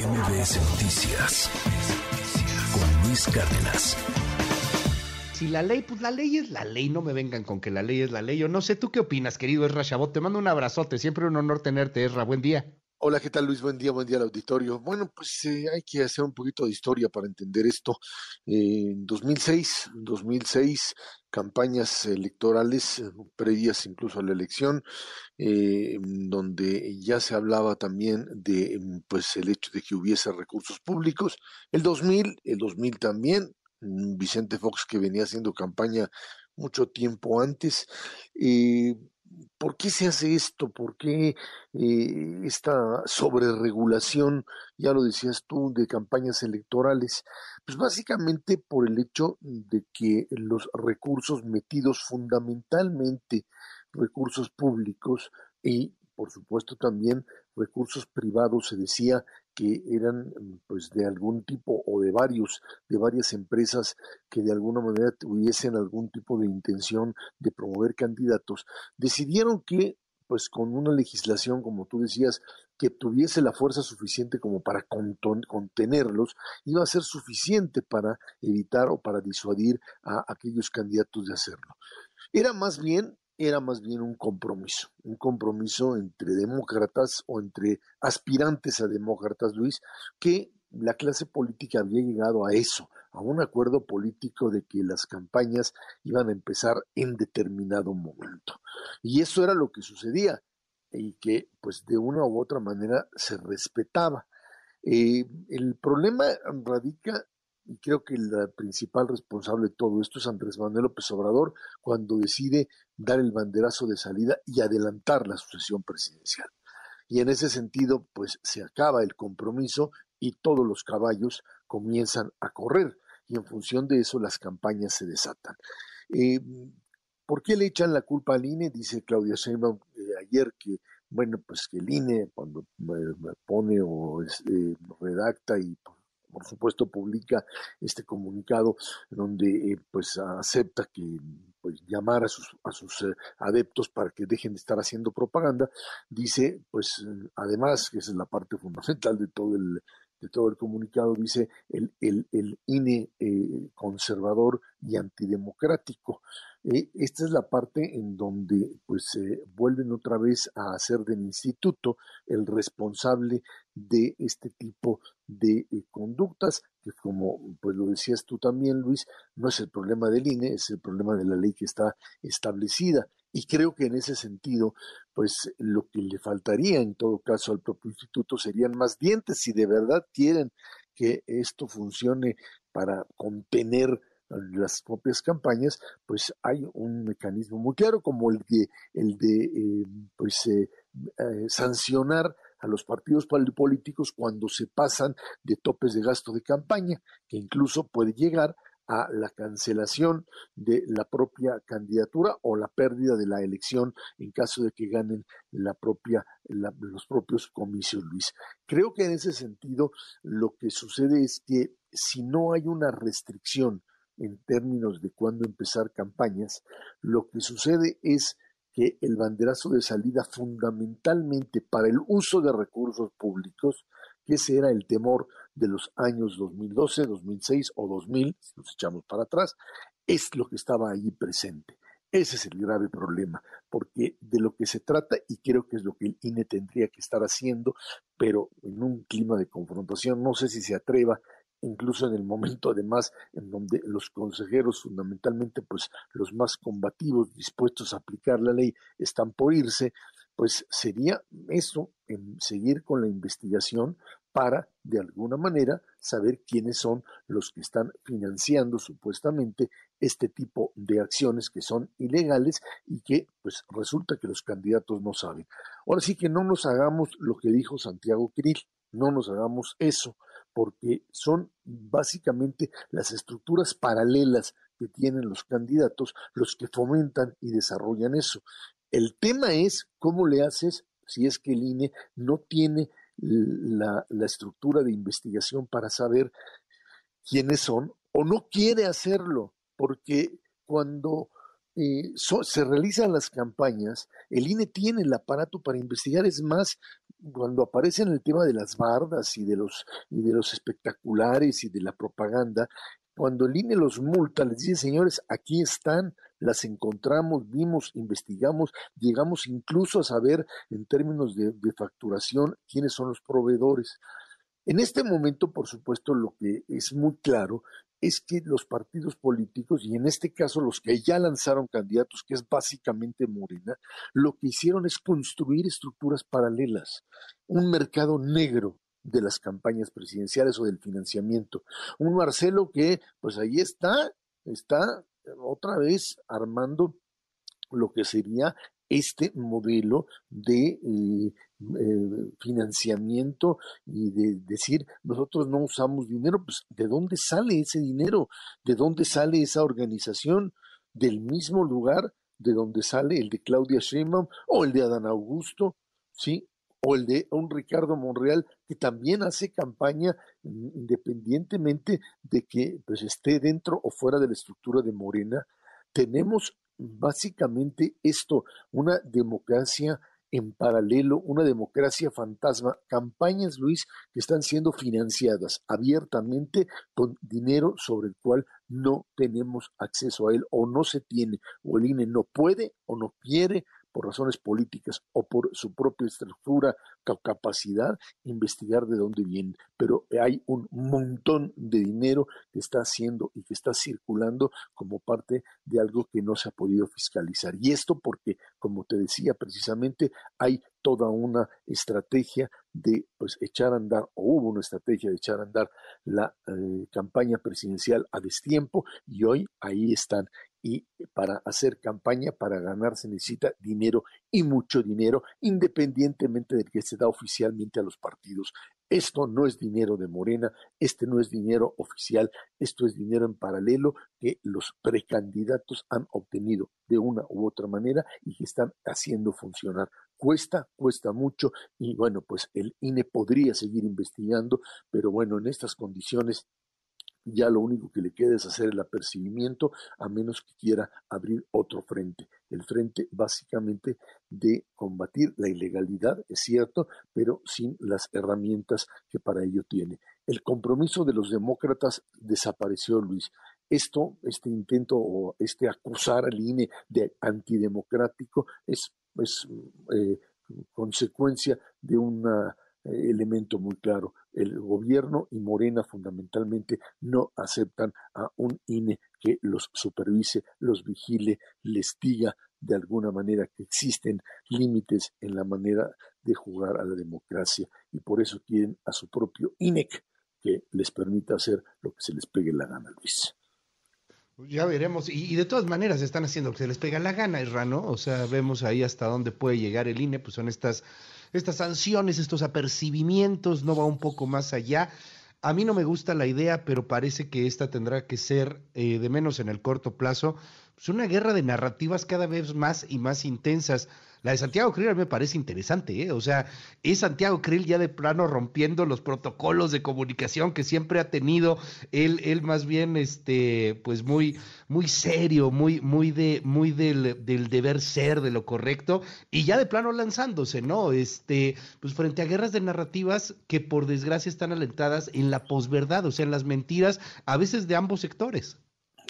MBS Noticias con Luis Cárdenas. Si la ley, pues la ley es la ley, no me vengan con que la ley es la ley. Yo no sé, ¿tú qué opinas, querido Esra Chabot? Te mando un abrazote, siempre un honor tenerte, Esra. Buen día. Hola, ¿qué tal Luis? Buen día, buen día al auditorio. Bueno, pues eh, hay que hacer un poquito de historia para entender esto. Eh, en 2006, 2006, campañas electorales eh, previas incluso a la elección, donde ya se hablaba también de pues el hecho de que hubiese recursos públicos. El 2000, el 2000 también, mm, Vicente Fox que venía haciendo campaña mucho tiempo antes. ¿Por qué se hace esto? ¿Por qué eh, esta sobreregulación, ya lo decías tú, de campañas electorales? Pues básicamente por el hecho de que los recursos metidos fundamentalmente, recursos públicos y por supuesto también recursos privados, se decía que eran pues de algún tipo o de varios de varias empresas que de alguna manera tuviesen algún tipo de intención de promover candidatos decidieron que pues con una legislación como tú decías que tuviese la fuerza suficiente como para contenerlos iba a ser suficiente para evitar o para disuadir a aquellos candidatos de hacerlo. Era más bien era más bien un compromiso, un compromiso entre demócratas o entre aspirantes a demócratas, Luis, que la clase política había llegado a eso, a un acuerdo político de que las campañas iban a empezar en determinado momento. Y eso era lo que sucedía y que pues de una u otra manera se respetaba. Eh, el problema radica y creo que el principal responsable de todo esto es Andrés Manuel López Obrador cuando decide dar el banderazo de salida y adelantar la sucesión presidencial. Y en ese sentido, pues se acaba el compromiso y todos los caballos comienzan a correr y en función de eso las campañas se desatan. Eh, ¿Por qué le echan la culpa al INE? Dice Claudia Sheinbaum eh, ayer que bueno, pues que el INE cuando pone o eh, redacta y por supuesto publica este comunicado donde eh, pues acepta que pues llamar a sus a sus eh, adeptos para que dejen de estar haciendo propaganda dice pues además que esa es la parte fundamental de todo el de todo el comunicado dice el, el, el INE eh, conservador y antidemocrático. Eh, esta es la parte en donde pues se vuelven otra vez a hacer del instituto el responsable de este tipo de eh, conductas que como pues lo decías tú también Luis no es el problema del INE es el problema de la ley que está establecida. Y creo que en ese sentido, pues lo que le faltaría en todo caso al propio instituto serían más dientes si de verdad quieren que esto funcione para contener las propias campañas, pues hay un mecanismo muy claro como el de, el de eh, pues, eh, eh, sancionar a los partidos políticos cuando se pasan de topes de gasto de campaña, que incluso puede llegar a la cancelación de la propia candidatura o la pérdida de la elección en caso de que ganen la propia, los propios comicios, Luis. Creo que en ese sentido lo que sucede es que si no hay una restricción en términos de cuándo empezar campañas, lo que sucede es que el banderazo de salida fundamentalmente para el uso de recursos públicos, que ese era el temor de los años 2012, 2006 o 2000, si nos echamos para atrás, es lo que estaba allí presente. Ese es el grave problema, porque de lo que se trata, y creo que es lo que el INE tendría que estar haciendo, pero en un clima de confrontación, no sé si se atreva, incluso en el momento además en donde los consejeros, fundamentalmente pues los más combativos, dispuestos a aplicar la ley, están por irse, pues sería eso, en seguir con la investigación para, de alguna manera, saber quiénes son los que están financiando supuestamente este tipo de acciones que son ilegales y que, pues, resulta que los candidatos no saben. Ahora sí que no nos hagamos lo que dijo Santiago Krill, no nos hagamos eso, porque son básicamente las estructuras paralelas que tienen los candidatos los que fomentan y desarrollan eso. El tema es cómo le haces si es que el INE no tiene la, estructura de investigación para saber quiénes son o no quiere hacerlo, porque cuando eh, se realizan las campañas, el INE tiene el aparato para investigar, es más, cuando aparece en el tema de las bardas y de los, y de los espectaculares y de la propaganda, cuando el INE los multa, les dice, señores, aquí están, las encontramos, vimos, investigamos, llegamos incluso a saber en términos de, de facturación quiénes son los proveedores. En este momento, por supuesto, lo que es muy claro es que los partidos políticos, y en este caso los que ya lanzaron candidatos, que es básicamente Morena, lo que hicieron es construir estructuras paralelas, un mercado negro de las campañas presidenciales o del financiamiento. Un Marcelo que, pues ahí está, está otra vez armando lo que sería este modelo de eh, eh, financiamiento y de decir nosotros no usamos dinero, pues ¿de dónde sale ese dinero? ¿De dónde sale esa organización? Del mismo lugar de donde sale el de Claudia Sheinbaum o el de Adán Augusto, ¿sí? O el de un Ricardo Monreal que también hace campaña independientemente de que pues, esté dentro o fuera de la estructura de Morena. Tenemos básicamente esto, una democracia en paralelo, una democracia fantasma, campañas, Luis, que están siendo financiadas abiertamente con dinero sobre el cual no tenemos acceso a él o no se tiene, o el INE no puede o no quiere por razones políticas o por su propia estructura capacidad, investigar de dónde viene. Pero hay un montón de dinero que está haciendo y que está circulando como parte de algo que no se ha podido fiscalizar. Y esto porque, como te decía precisamente, hay toda una estrategia de pues echar a andar, o hubo una estrategia de echar a andar la eh, campaña presidencial a destiempo y hoy ahí están y para hacer campaña, para ganar se necesita dinero y mucho dinero, independientemente del que se da oficialmente a los partidos. Esto no es dinero de Morena, este no es dinero oficial, esto es dinero en paralelo que los precandidatos han obtenido de una u otra manera y que están haciendo funcionar. Cuesta, cuesta mucho y bueno, pues el INE podría seguir investigando, pero bueno, en estas condiciones ya lo único que le queda es hacer el apercibimiento, a menos que quiera abrir otro frente. El frente básicamente de combatir la ilegalidad, es cierto, pero sin las herramientas que para ello tiene. El compromiso de los demócratas desapareció, Luis. Esto, este intento o este acusar al INE de antidemocrático es, es eh, consecuencia de una elemento muy claro. El gobierno y Morena fundamentalmente no aceptan a un INE que los supervise, los vigile, les diga de alguna manera que existen límites en la manera de jugar a la democracia y por eso quieren a su propio INEC que les permita hacer lo que se les pegue la gana, Luis. Ya veremos. Y, de todas maneras están haciendo lo que se les pega la gana, ¿no? O sea, vemos ahí hasta dónde puede llegar el INE, pues son estas estas sanciones, estos apercibimientos, no va un poco más allá. A mí no me gusta la idea, pero parece que esta tendrá que ser, eh, de menos en el corto plazo, pues una guerra de narrativas cada vez más y más intensas. La de Santiago Krill me parece interesante, ¿eh? O sea, es Santiago Krill ya de plano rompiendo los protocolos de comunicación que siempre ha tenido. Él, él más bien, este, pues muy, muy serio, muy, muy de, muy del, del deber ser, de lo correcto, y ya de plano lanzándose, ¿no? Este, pues frente a guerras de narrativas que por desgracia están alentadas en la posverdad, o sea, en las mentiras, a veces de ambos sectores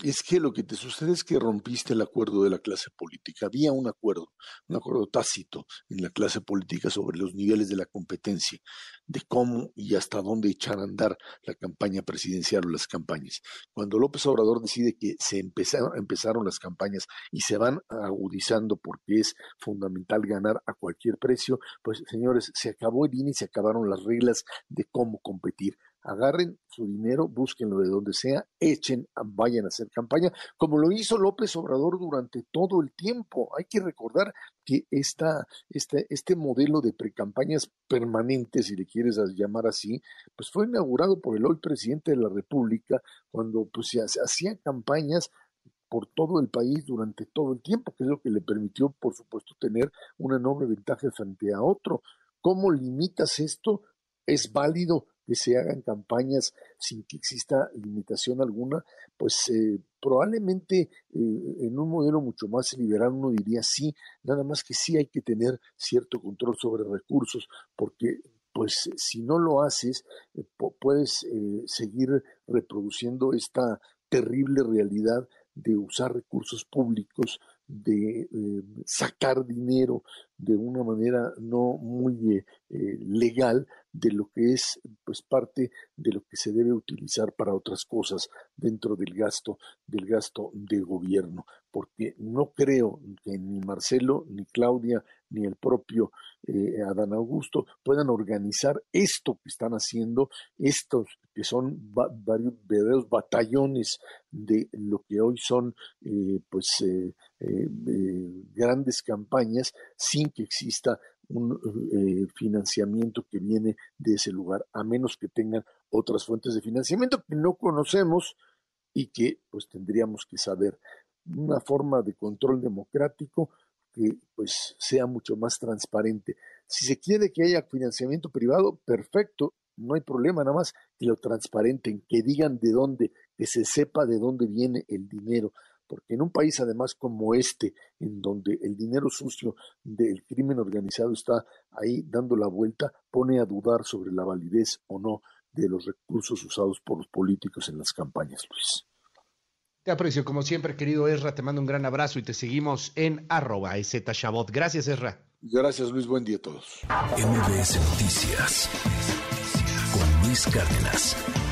es que lo que te sucede es que rompiste el acuerdo de la clase política. Había un acuerdo, un acuerdo tácito en la clase política sobre los niveles de la competencia, de cómo y hasta dónde echar a andar la campaña presidencial o las campañas. Cuando López Obrador decide que se empezaron, empezaron las campañas y se van agudizando porque es fundamental ganar a cualquier precio, pues señores, se acabó el INE y se acabaron las reglas de cómo competir agarren su dinero, búsquenlo de donde sea, echen, vayan a hacer campaña, como lo hizo López Obrador durante todo el tiempo. Hay que recordar que esta, este, este modelo de precampañas permanentes, si le quieres llamar así, pues fue inaugurado por el hoy presidente de la República cuando pues, se hacían campañas por todo el país durante todo el tiempo, que es lo que le permitió, por supuesto, tener una enorme ventaja frente a otro. ¿Cómo limitas esto? Es válido que se hagan campañas sin que exista limitación alguna, pues eh, probablemente eh, en un modelo mucho más liberal uno diría sí, nada más que sí hay que tener cierto control sobre recursos, porque pues si no lo haces, eh, puedes seguir reproduciendo esta terrible realidad de usar recursos públicos, de sacar dinero de una manera no muy legal de lo que es pues parte de lo que se debe utilizar para otras cosas dentro del gasto del gasto de gobierno. Porque no creo que ni Marcelo ni Claudia ni el propio eh, Adán Augusto puedan organizar esto que están haciendo estos que son varios batallones de lo que hoy son eh, pues eh, grandes campañas sin que exista un eh, financiamiento que viene de ese lugar, a menos que tengan otras fuentes de financiamiento que no conocemos y que pues tendríamos que saber. Una forma de control democrático que pues sea mucho más transparente. Si se quiere que haya financiamiento privado, perfecto, no hay problema, nada más que lo transparenten, que digan de dónde, que se sepa de dónde viene el dinero porque en un país además como este, en donde el dinero sucio del crimen organizado está ahí dando la vuelta, pone a dudar sobre la validez o no de los recursos usados por los políticos en las campañas, Luis. Te aprecio, como siempre, querido Esra, te mando un gran abrazo y te seguimos en arroba. Gracias, Esra. Gracias, Luis. Buen día a todos. MBS Noticias Luis Cárdenas.